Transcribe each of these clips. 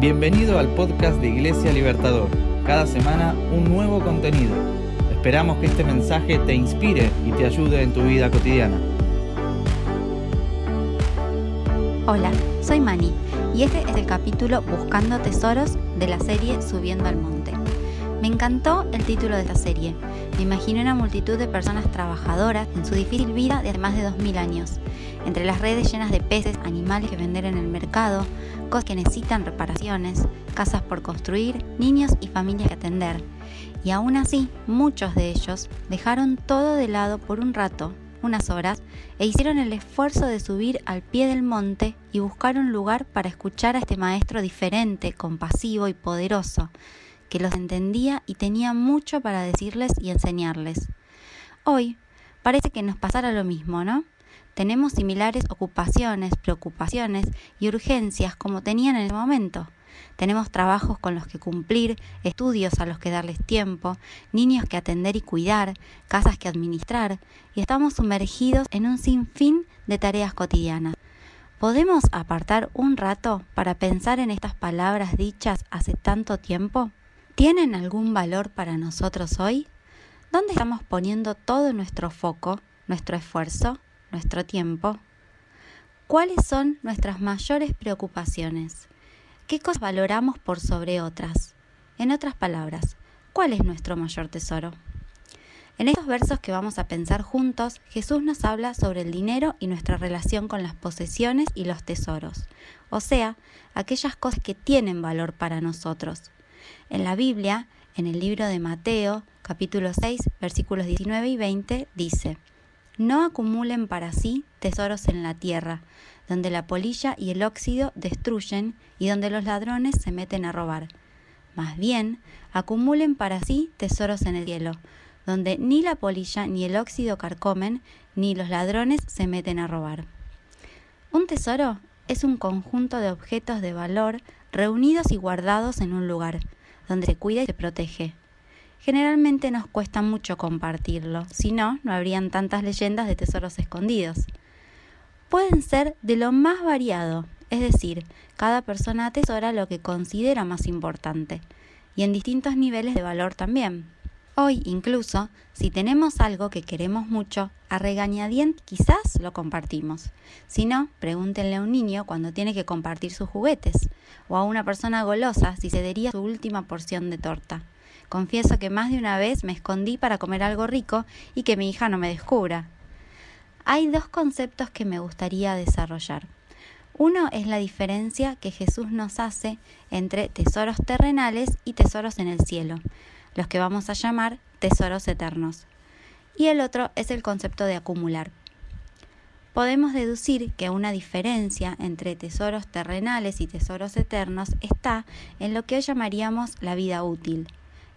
Bienvenido al podcast de Iglesia Libertador. Cada semana un nuevo contenido. Esperamos que este mensaje te inspire y te ayude en tu vida cotidiana. Hola, soy Mani y este es el capítulo Buscando Tesoros de la serie Subiendo al Monte. Me encantó el título de esta serie. Me imaginé una multitud de personas trabajadoras en su difícil vida de más de 2000 años, entre las redes llenas de peces, animales que vender en el mercado, cosas que necesitan reparaciones, casas por construir, niños y familias que atender. Y aún así, muchos de ellos dejaron todo de lado por un rato, unas horas, e hicieron el esfuerzo de subir al pie del monte y buscar un lugar para escuchar a este maestro diferente, compasivo y poderoso, que los entendía y tenía mucho para decirles y enseñarles. Hoy parece que nos pasara lo mismo, ¿no? Tenemos similares ocupaciones, preocupaciones y urgencias como tenían en el momento. Tenemos trabajos con los que cumplir, estudios a los que darles tiempo, niños que atender y cuidar, casas que administrar, y estamos sumergidos en un sinfín de tareas cotidianas. ¿Podemos apartar un rato para pensar en estas palabras dichas hace tanto tiempo? ¿Tienen algún valor para nosotros hoy? ¿Dónde estamos poniendo todo nuestro foco, nuestro esfuerzo? Nuestro tiempo, ¿cuáles son nuestras mayores preocupaciones? ¿Qué cosas valoramos por sobre otras? En otras palabras, ¿cuál es nuestro mayor tesoro? En estos versos que vamos a pensar juntos, Jesús nos habla sobre el dinero y nuestra relación con las posesiones y los tesoros, o sea, aquellas cosas que tienen valor para nosotros. En la Biblia, en el libro de Mateo, capítulo 6, versículos 19 y 20, dice, no acumulen para sí tesoros en la tierra, donde la polilla y el óxido destruyen y donde los ladrones se meten a robar. Más bien, acumulen para sí tesoros en el cielo, donde ni la polilla ni el óxido carcomen, ni los ladrones se meten a robar. Un tesoro es un conjunto de objetos de valor reunidos y guardados en un lugar, donde se cuida y se protege generalmente nos cuesta mucho compartirlo, si no, no habrían tantas leyendas de tesoros escondidos. Pueden ser de lo más variado, es decir, cada persona atesora lo que considera más importante, y en distintos niveles de valor también. Hoy incluso, si tenemos algo que queremos mucho, a regañadientes quizás lo compartimos. Si no, pregúntenle a un niño cuando tiene que compartir sus juguetes, o a una persona golosa si cedería su última porción de torta. Confieso que más de una vez me escondí para comer algo rico y que mi hija no me descubra. Hay dos conceptos que me gustaría desarrollar. Uno es la diferencia que Jesús nos hace entre tesoros terrenales y tesoros en el cielo, los que vamos a llamar tesoros eternos. Y el otro es el concepto de acumular. Podemos deducir que una diferencia entre tesoros terrenales y tesoros eternos está en lo que hoy llamaríamos la vida útil,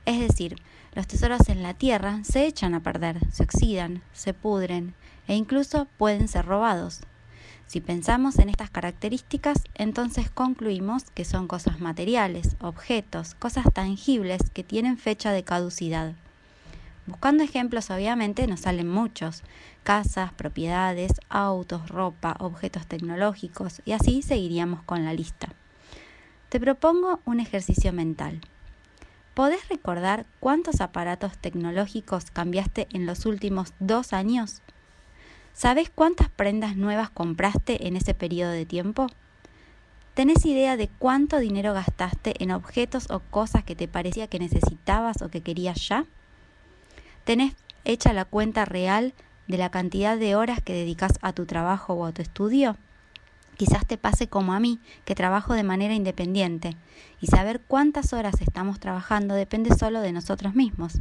es decir, los tesoros en la tierra se echan a perder, se oxidan, se pudren e incluso pueden ser robados. Si pensamos en estas características, entonces concluimos que son cosas materiales, objetos, cosas tangibles que tienen fecha de caducidad. Buscando ejemplos, obviamente, nos salen muchos. Casas, propiedades, autos, ropa, objetos tecnológicos, y así seguiríamos con la lista. Te propongo un ejercicio mental. ¿Podés recordar cuántos aparatos tecnológicos cambiaste en los últimos dos años? ¿Sabes cuántas prendas nuevas compraste en ese periodo de tiempo? ¿Tenés idea de cuánto dinero gastaste en objetos o cosas que te parecía que necesitabas o que querías ya? ¿Tenés hecha la cuenta real de la cantidad de horas que dedicas a tu trabajo o a tu estudio? Quizás te pase como a mí, que trabajo de manera independiente, y saber cuántas horas estamos trabajando depende solo de nosotros mismos.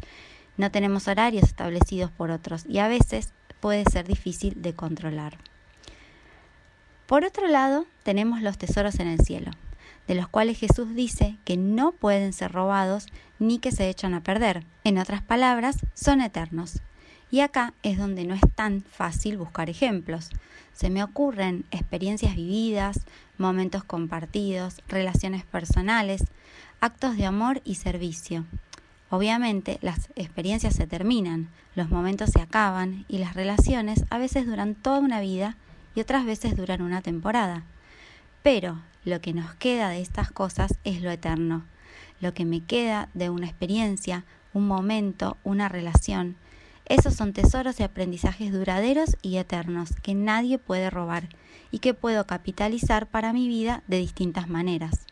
No tenemos horarios establecidos por otros y a veces puede ser difícil de controlar. Por otro lado, tenemos los tesoros en el cielo, de los cuales Jesús dice que no pueden ser robados ni que se echan a perder. En otras palabras, son eternos. Y acá es donde no es tan fácil buscar ejemplos. Se me ocurren experiencias vividas, momentos compartidos, relaciones personales, actos de amor y servicio. Obviamente las experiencias se terminan, los momentos se acaban y las relaciones a veces duran toda una vida y otras veces duran una temporada. Pero lo que nos queda de estas cosas es lo eterno. Lo que me queda de una experiencia, un momento, una relación. Esos son tesoros y aprendizajes duraderos y eternos que nadie puede robar y que puedo capitalizar para mi vida de distintas maneras.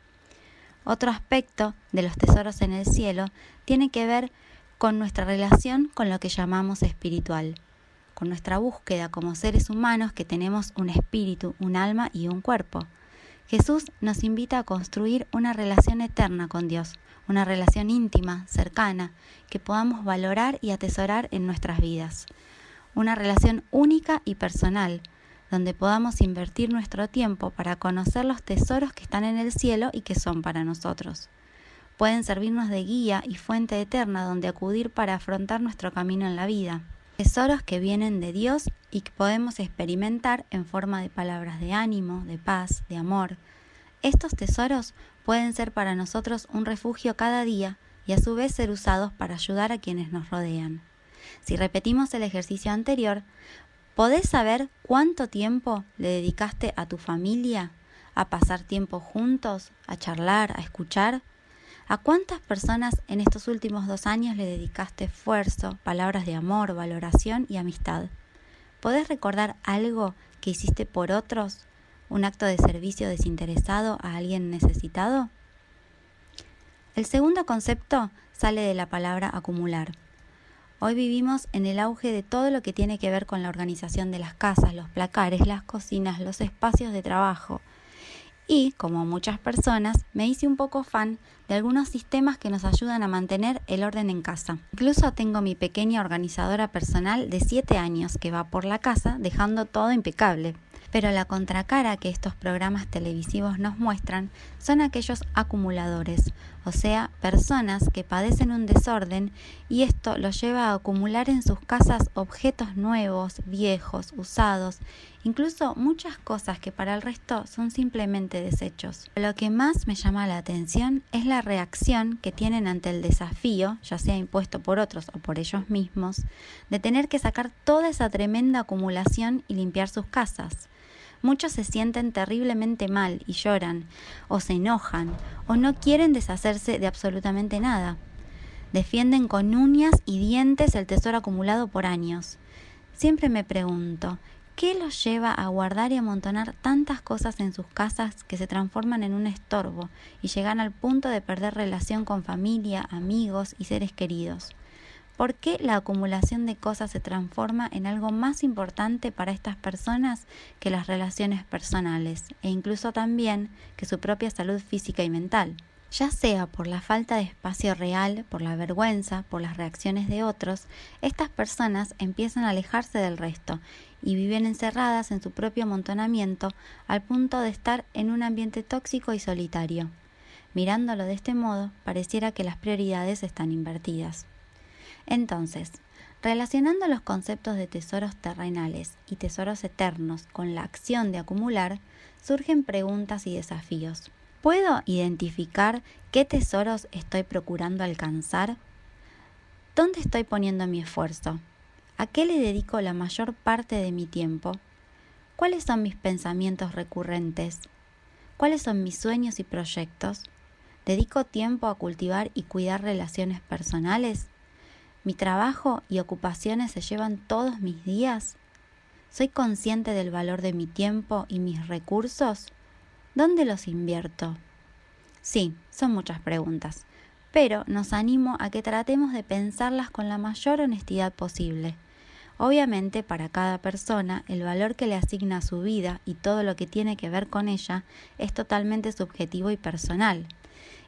Otro aspecto de los tesoros en el cielo tiene que ver con nuestra relación con lo que llamamos espiritual, con nuestra búsqueda como seres humanos que tenemos un espíritu, un alma y un cuerpo. Jesús nos invita a construir una relación eterna con Dios, una relación íntima, cercana, que podamos valorar y atesorar en nuestras vidas. Una relación única y personal, donde podamos invertir nuestro tiempo para conocer los tesoros que están en el cielo y que son para nosotros. Pueden servirnos de guía y fuente eterna donde acudir para afrontar nuestro camino en la vida. Tesoros que vienen de Dios y que podemos experimentar en forma de palabras de ánimo, de paz, de amor. Estos tesoros pueden ser para nosotros un refugio cada día y a su vez ser usados para ayudar a quienes nos rodean. Si repetimos el ejercicio anterior, ¿Podés saber cuánto tiempo le dedicaste a tu familia, a pasar tiempo juntos, a charlar, a escuchar? ¿A cuántas personas en estos últimos dos años le dedicaste esfuerzo, palabras de amor, valoración y amistad? ¿Podés recordar algo que hiciste por otros? ¿Un acto de servicio desinteresado a alguien necesitado? El segundo concepto sale de la palabra acumular. Hoy vivimos en el auge de todo lo que tiene que ver con la organización de las casas, los placares, las cocinas, los espacios de trabajo. Y, como muchas personas, me hice un poco fan de algunos sistemas que nos ayudan a mantener el orden en casa. Incluso tengo mi pequeña organizadora personal de 7 años que va por la casa dejando todo impecable. Pero la contracara que estos programas televisivos nos muestran son aquellos acumuladores, o sea, personas que padecen un desorden y esto los lleva a acumular en sus casas objetos nuevos, viejos, usados, incluso muchas cosas que para el resto son simplemente desechos. Lo que más me llama la atención es la reacción que tienen ante el desafío, ya sea impuesto por otros o por ellos mismos, de tener que sacar toda esa tremenda acumulación y limpiar sus casas. Muchos se sienten terriblemente mal y lloran, o se enojan, o no quieren deshacerse de absolutamente nada. Defienden con uñas y dientes el tesoro acumulado por años. Siempre me pregunto, ¿qué los lleva a guardar y amontonar tantas cosas en sus casas que se transforman en un estorbo y llegan al punto de perder relación con familia, amigos y seres queridos? ¿Por qué la acumulación de cosas se transforma en algo más importante para estas personas que las relaciones personales e incluso también que su propia salud física y mental? Ya sea por la falta de espacio real, por la vergüenza, por las reacciones de otros, estas personas empiezan a alejarse del resto y viven encerradas en su propio amontonamiento al punto de estar en un ambiente tóxico y solitario. Mirándolo de este modo, pareciera que las prioridades están invertidas. Entonces, relacionando los conceptos de tesoros terrenales y tesoros eternos con la acción de acumular, surgen preguntas y desafíos. ¿Puedo identificar qué tesoros estoy procurando alcanzar? ¿Dónde estoy poniendo mi esfuerzo? ¿A qué le dedico la mayor parte de mi tiempo? ¿Cuáles son mis pensamientos recurrentes? ¿Cuáles son mis sueños y proyectos? ¿Dedico tiempo a cultivar y cuidar relaciones personales? ¿Mi trabajo y ocupaciones se llevan todos mis días? ¿Soy consciente del valor de mi tiempo y mis recursos? ¿Dónde los invierto? Sí, son muchas preguntas, pero nos animo a que tratemos de pensarlas con la mayor honestidad posible. Obviamente, para cada persona, el valor que le asigna su vida y todo lo que tiene que ver con ella es totalmente subjetivo y personal.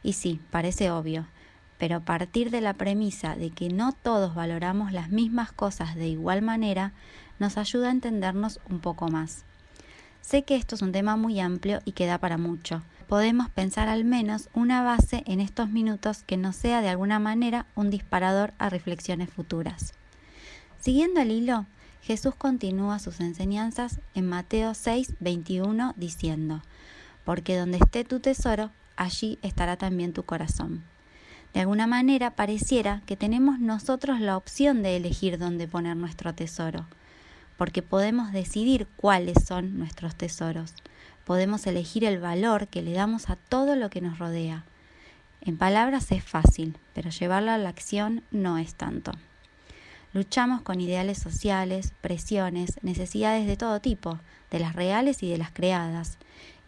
Y sí, parece obvio, pero a partir de la premisa de que no todos valoramos las mismas cosas de igual manera, nos ayuda a entendernos un poco más. Sé que esto es un tema muy amplio y que da para mucho. Podemos pensar al menos una base en estos minutos que no sea de alguna manera un disparador a reflexiones futuras. Siguiendo el hilo, Jesús continúa sus enseñanzas en Mateo 6, 21 diciendo, Porque donde esté tu tesoro, allí estará también tu corazón. De alguna manera pareciera que tenemos nosotros la opción de elegir dónde poner nuestro tesoro, porque podemos decidir cuáles son nuestros tesoros. podemos elegir el valor que le damos a todo lo que nos rodea. En palabras es fácil, pero llevarlo a la acción no es tanto. Luchamos con ideales sociales, presiones, necesidades de todo tipo, de las reales y de las creadas,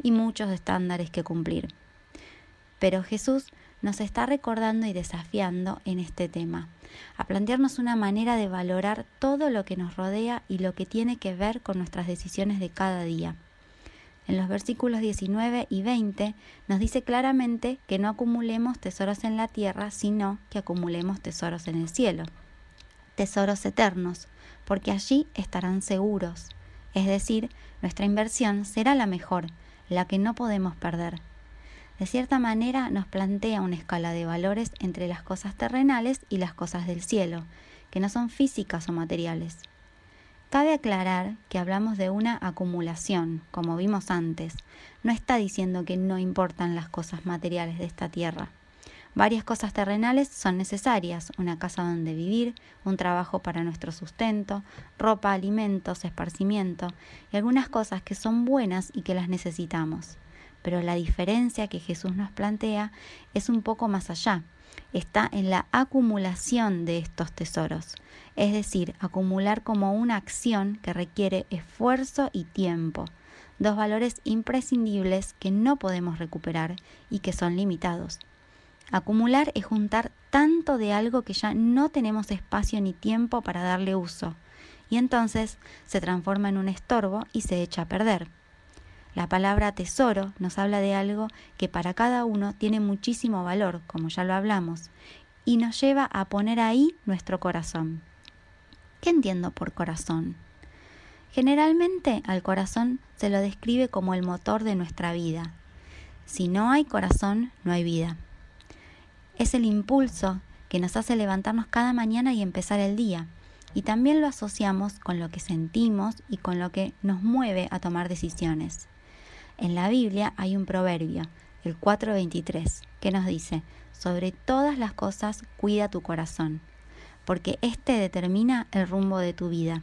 y muchos estándares que cumplir. Pero Jesús nos está recordando y desafiando en este tema, a plantearnos una manera de valorar todo lo que nos rodea y lo que tiene que ver con nuestras decisiones de cada día. En los versículos 19 y 20 nos dice claramente que no acumulemos tesoros en la tierra, sino que acumulemos tesoros en el cielo, tesoros eternos, porque allí estarán seguros. Es decir, nuestra inversión será la mejor, la que no podemos perder de cierta manera nos plantea una escala de valores entre las cosas terrenales y las cosas del cielo, que no son físicas o materiales. Cabe aclarar que hablamos de una acumulación, como vimos antes. No está diciendo que no importan las cosas materiales de esta tierra. Varias cosas terrenales son necesarias, una casa donde vivir, un trabajo para nuestro sustento, ropa, alimentos, esparcimiento, y algunas cosas que son buenas y que las necesitamos pero la diferencia que Jesús nos plantea es un poco más allá. Está en la acumulación de estos tesoros, es decir, acumular como una acción que requiere esfuerzo y tiempo, dos valores imprescindibles que no podemos recuperar y que son limitados. Acumular es juntar tanto de algo que ya no tenemos espacio ni tiempo para darle uso, y entonces se transforma en un estorbo y se echa a perder. La palabra tesoro nos habla de algo que para cada uno tiene muchísimo valor, como ya lo hablamos, y nos lleva a poner ahí nuestro corazón. ¿Qué entiendo por corazón? Generalmente al corazón se lo describe como el motor de nuestra vida. Si no hay corazón, no hay vida. Es el impulso que nos hace levantarnos cada mañana y empezar el día. Y también lo asociamos con lo que sentimos y con lo que nos mueve a tomar decisiones. En la Biblia hay un proverbio, el 4.23, que nos dice, sobre todas las cosas cuida tu corazón, porque éste determina el rumbo de tu vida.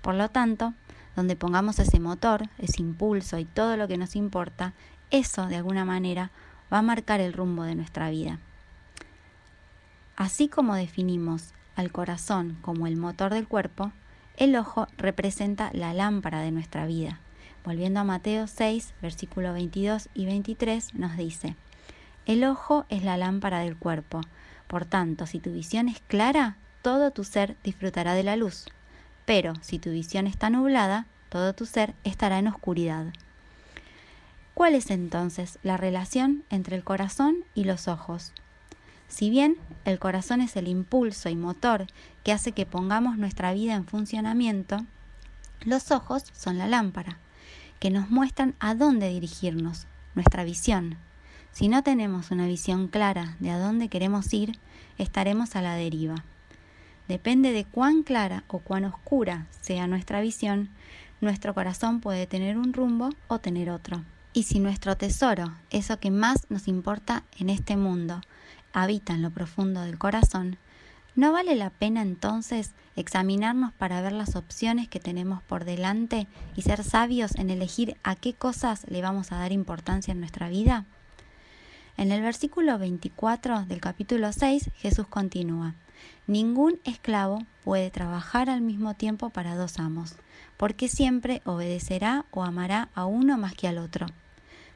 Por lo tanto, donde pongamos ese motor, ese impulso y todo lo que nos importa, eso de alguna manera va a marcar el rumbo de nuestra vida. Así como definimos al corazón como el motor del cuerpo, el ojo representa la lámpara de nuestra vida. Volviendo a Mateo 6, versículo 22 y 23, nos dice, El ojo es la lámpara del cuerpo. Por tanto, si tu visión es clara, todo tu ser disfrutará de la luz. Pero si tu visión está nublada, todo tu ser estará en oscuridad. ¿Cuál es entonces la relación entre el corazón y los ojos? Si bien el corazón es el impulso y motor que hace que pongamos nuestra vida en funcionamiento, los ojos son la lámpara que nos muestran a dónde dirigirnos, nuestra visión. Si no tenemos una visión clara de a dónde queremos ir, estaremos a la deriva. Depende de cuán clara o cuán oscura sea nuestra visión, nuestro corazón puede tener un rumbo o tener otro. Y si nuestro tesoro, eso que más nos importa en este mundo, habita en lo profundo del corazón, ¿No vale la pena entonces examinarnos para ver las opciones que tenemos por delante y ser sabios en elegir a qué cosas le vamos a dar importancia en nuestra vida? En el versículo 24 del capítulo 6 Jesús continúa, Ningún esclavo puede trabajar al mismo tiempo para dos amos, porque siempre obedecerá o amará a uno más que al otro.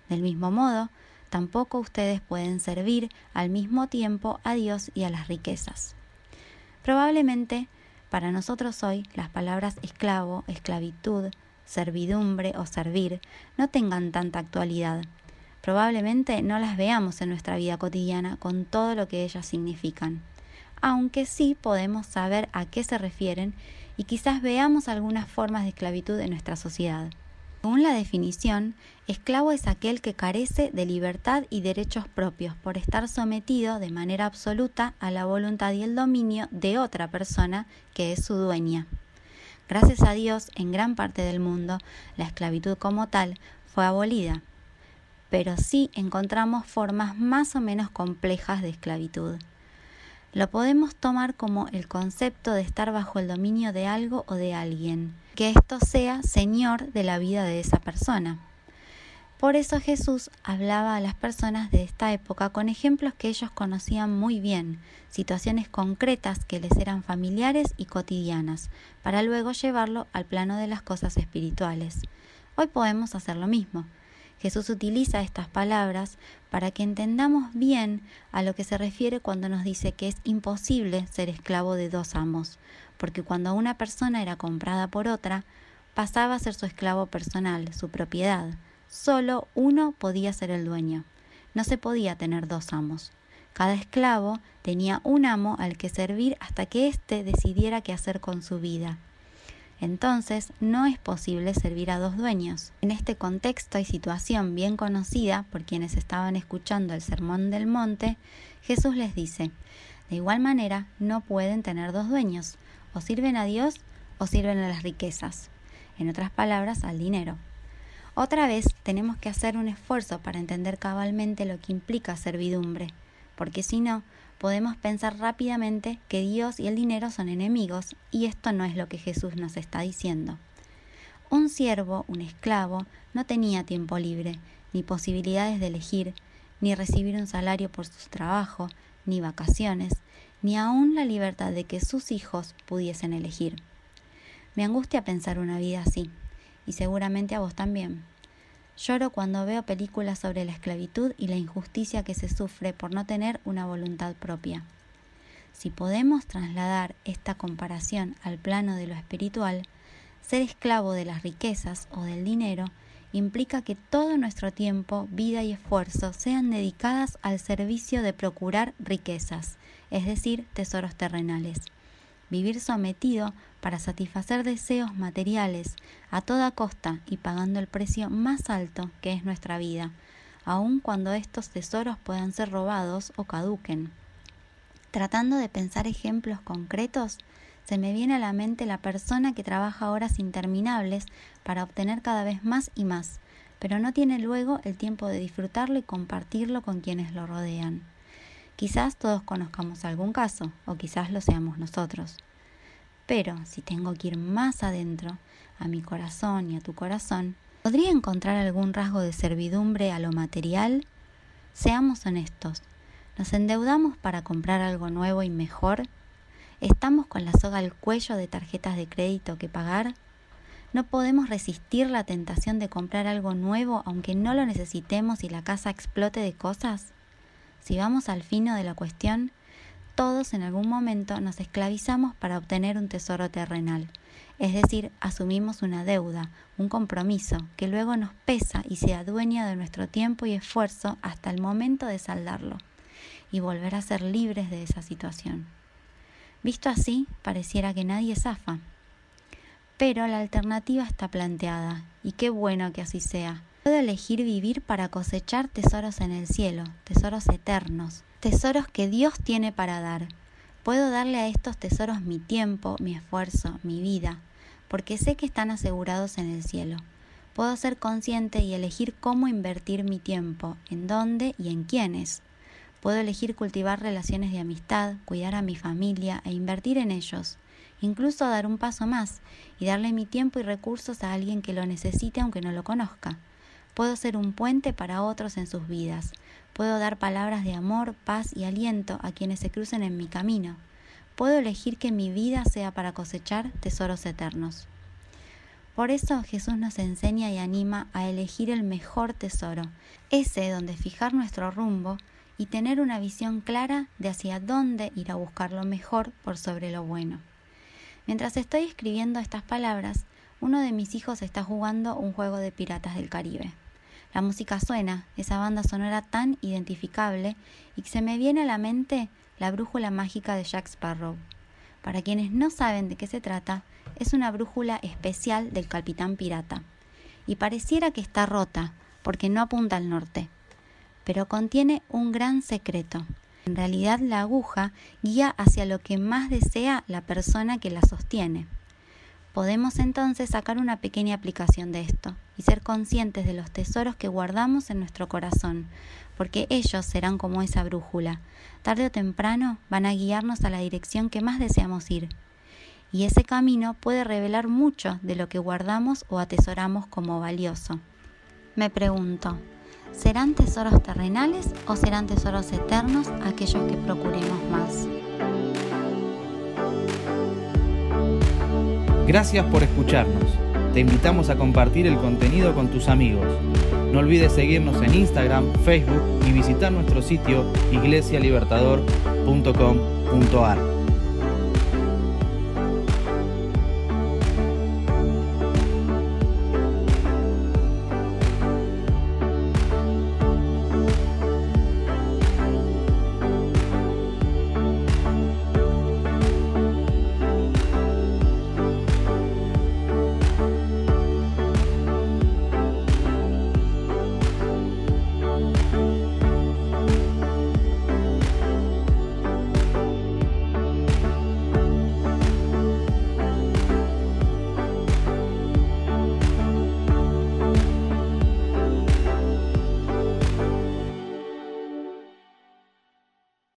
Del mismo modo, tampoco ustedes pueden servir al mismo tiempo a Dios y a las riquezas. Probablemente para nosotros hoy las palabras esclavo, esclavitud, servidumbre o servir no tengan tanta actualidad. Probablemente no las veamos en nuestra vida cotidiana con todo lo que ellas significan, aunque sí podemos saber a qué se refieren y quizás veamos algunas formas de esclavitud en nuestra sociedad. Según la definición, esclavo es aquel que carece de libertad y derechos propios por estar sometido de manera absoluta a la voluntad y el dominio de otra persona que es su dueña. Gracias a Dios, en gran parte del mundo, la esclavitud como tal fue abolida, pero sí encontramos formas más o menos complejas de esclavitud. Lo podemos tomar como el concepto de estar bajo el dominio de algo o de alguien que esto sea señor de la vida de esa persona. Por eso Jesús hablaba a las personas de esta época con ejemplos que ellos conocían muy bien, situaciones concretas que les eran familiares y cotidianas, para luego llevarlo al plano de las cosas espirituales. Hoy podemos hacer lo mismo. Jesús utiliza estas palabras para que entendamos bien a lo que se refiere cuando nos dice que es imposible ser esclavo de dos amos, porque cuando una persona era comprada por otra, pasaba a ser su esclavo personal, su propiedad Solo uno podía ser el dueño. No se podía tener dos amos. Cada esclavo tenía un amo al que servir hasta que éste decidiera qué hacer con su vida. Entonces, no es posible servir a dos dueños. En este contexto y situación bien conocida por quienes estaban escuchando el Sermón del Monte, Jesús les dice, de igual manera, no pueden tener dos dueños, o sirven a Dios o sirven a las riquezas, en otras palabras, al dinero. Otra vez tenemos que hacer un esfuerzo para entender cabalmente lo que implica servidumbre, porque si no, podemos pensar rápidamente que Dios y el dinero son enemigos, y esto no es lo que Jesús nos está diciendo. Un siervo, un esclavo, no tenía tiempo libre, ni posibilidades de elegir, ni recibir un salario por su trabajo, ni vacaciones, ni aún la libertad de que sus hijos pudiesen elegir. Me angustia pensar una vida así y seguramente a vos también. Lloro cuando veo películas sobre la esclavitud y la injusticia que se sufre por no tener una voluntad propia. Si podemos trasladar esta comparación al plano de lo espiritual, ser esclavo de las riquezas o del dinero implica que todo nuestro tiempo, vida y esfuerzo sean dedicadas al servicio de procurar riquezas, es decir, tesoros terrenales vivir sometido para satisfacer deseos materiales a toda costa y pagando el precio más alto que es nuestra vida, aun cuando estos tesoros puedan ser robados o caduquen. Tratando de pensar ejemplos concretos, se me viene a la mente la persona que trabaja horas interminables para obtener cada vez más y más, pero no tiene luego el tiempo de disfrutarlo y compartirlo con quienes lo rodean. Quizás todos conozcamos algún caso, o quizás lo seamos nosotros. Pero si tengo que ir más adentro, a mi corazón y a tu corazón, ¿podría encontrar algún rasgo de servidumbre a lo material? Seamos honestos, ¿nos endeudamos para comprar algo nuevo y mejor? ¿Estamos con la soga al cuello de tarjetas de crédito que pagar? ¿No podemos resistir la tentación de comprar algo nuevo aunque no lo necesitemos y la casa explote de cosas? Si vamos al fino de la cuestión, todos en algún momento nos esclavizamos para obtener un tesoro terrenal, es decir, asumimos una deuda, un compromiso, que luego nos pesa y se adueña de nuestro tiempo y esfuerzo hasta el momento de saldarlo y volver a ser libres de esa situación. Visto así, pareciera que nadie zafa. Pero la alternativa está planteada, y qué bueno que así sea, Puedo elegir vivir para cosechar tesoros en el cielo, tesoros eternos, tesoros que Dios tiene para dar. Puedo darle a estos tesoros mi tiempo, mi esfuerzo, mi vida, porque sé que están asegurados en el cielo. Puedo ser consciente y elegir cómo invertir mi tiempo, en dónde y en quiénes. Puedo elegir cultivar relaciones de amistad, cuidar a mi familia e invertir en ellos, incluso dar un paso más y darle mi tiempo y recursos a alguien que lo necesite aunque no lo conozca. Puedo ser un puente para otros en sus vidas. Puedo dar palabras de amor, paz y aliento a quienes se crucen en mi camino. Puedo elegir que mi vida sea para cosechar tesoros eternos. Por eso Jesús nos enseña y anima a elegir el mejor tesoro, ese donde fijar nuestro rumbo y tener una visión clara de hacia dónde ir a buscar lo mejor por sobre lo bueno. Mientras estoy escribiendo estas palabras, uno de mis hijos está jugando un juego de piratas del Caribe. La música suena, esa banda sonora tan identificable, y se me viene a la mente la brújula mágica de Jack Sparrow. Para quienes no saben de qué se trata, es una brújula especial del capitán pirata, y pareciera que está rota, porque no apunta al norte, pero contiene un gran secreto. En realidad la aguja guía hacia lo que más desea la persona que la sostiene. Podemos entonces sacar una pequeña aplicación de esto y ser conscientes de los tesoros que guardamos en nuestro corazón, porque ellos serán como esa brújula. Tarde o temprano van a guiarnos a la dirección que más deseamos ir. Y ese camino puede revelar mucho de lo que guardamos o atesoramos como valioso. Me pregunto, ¿serán tesoros terrenales o serán tesoros eternos aquellos que procuremos más? Gracias por escucharnos. Te invitamos a compartir el contenido con tus amigos. No olvides seguirnos en Instagram, Facebook y visitar nuestro sitio iglesialibertador.com.ar.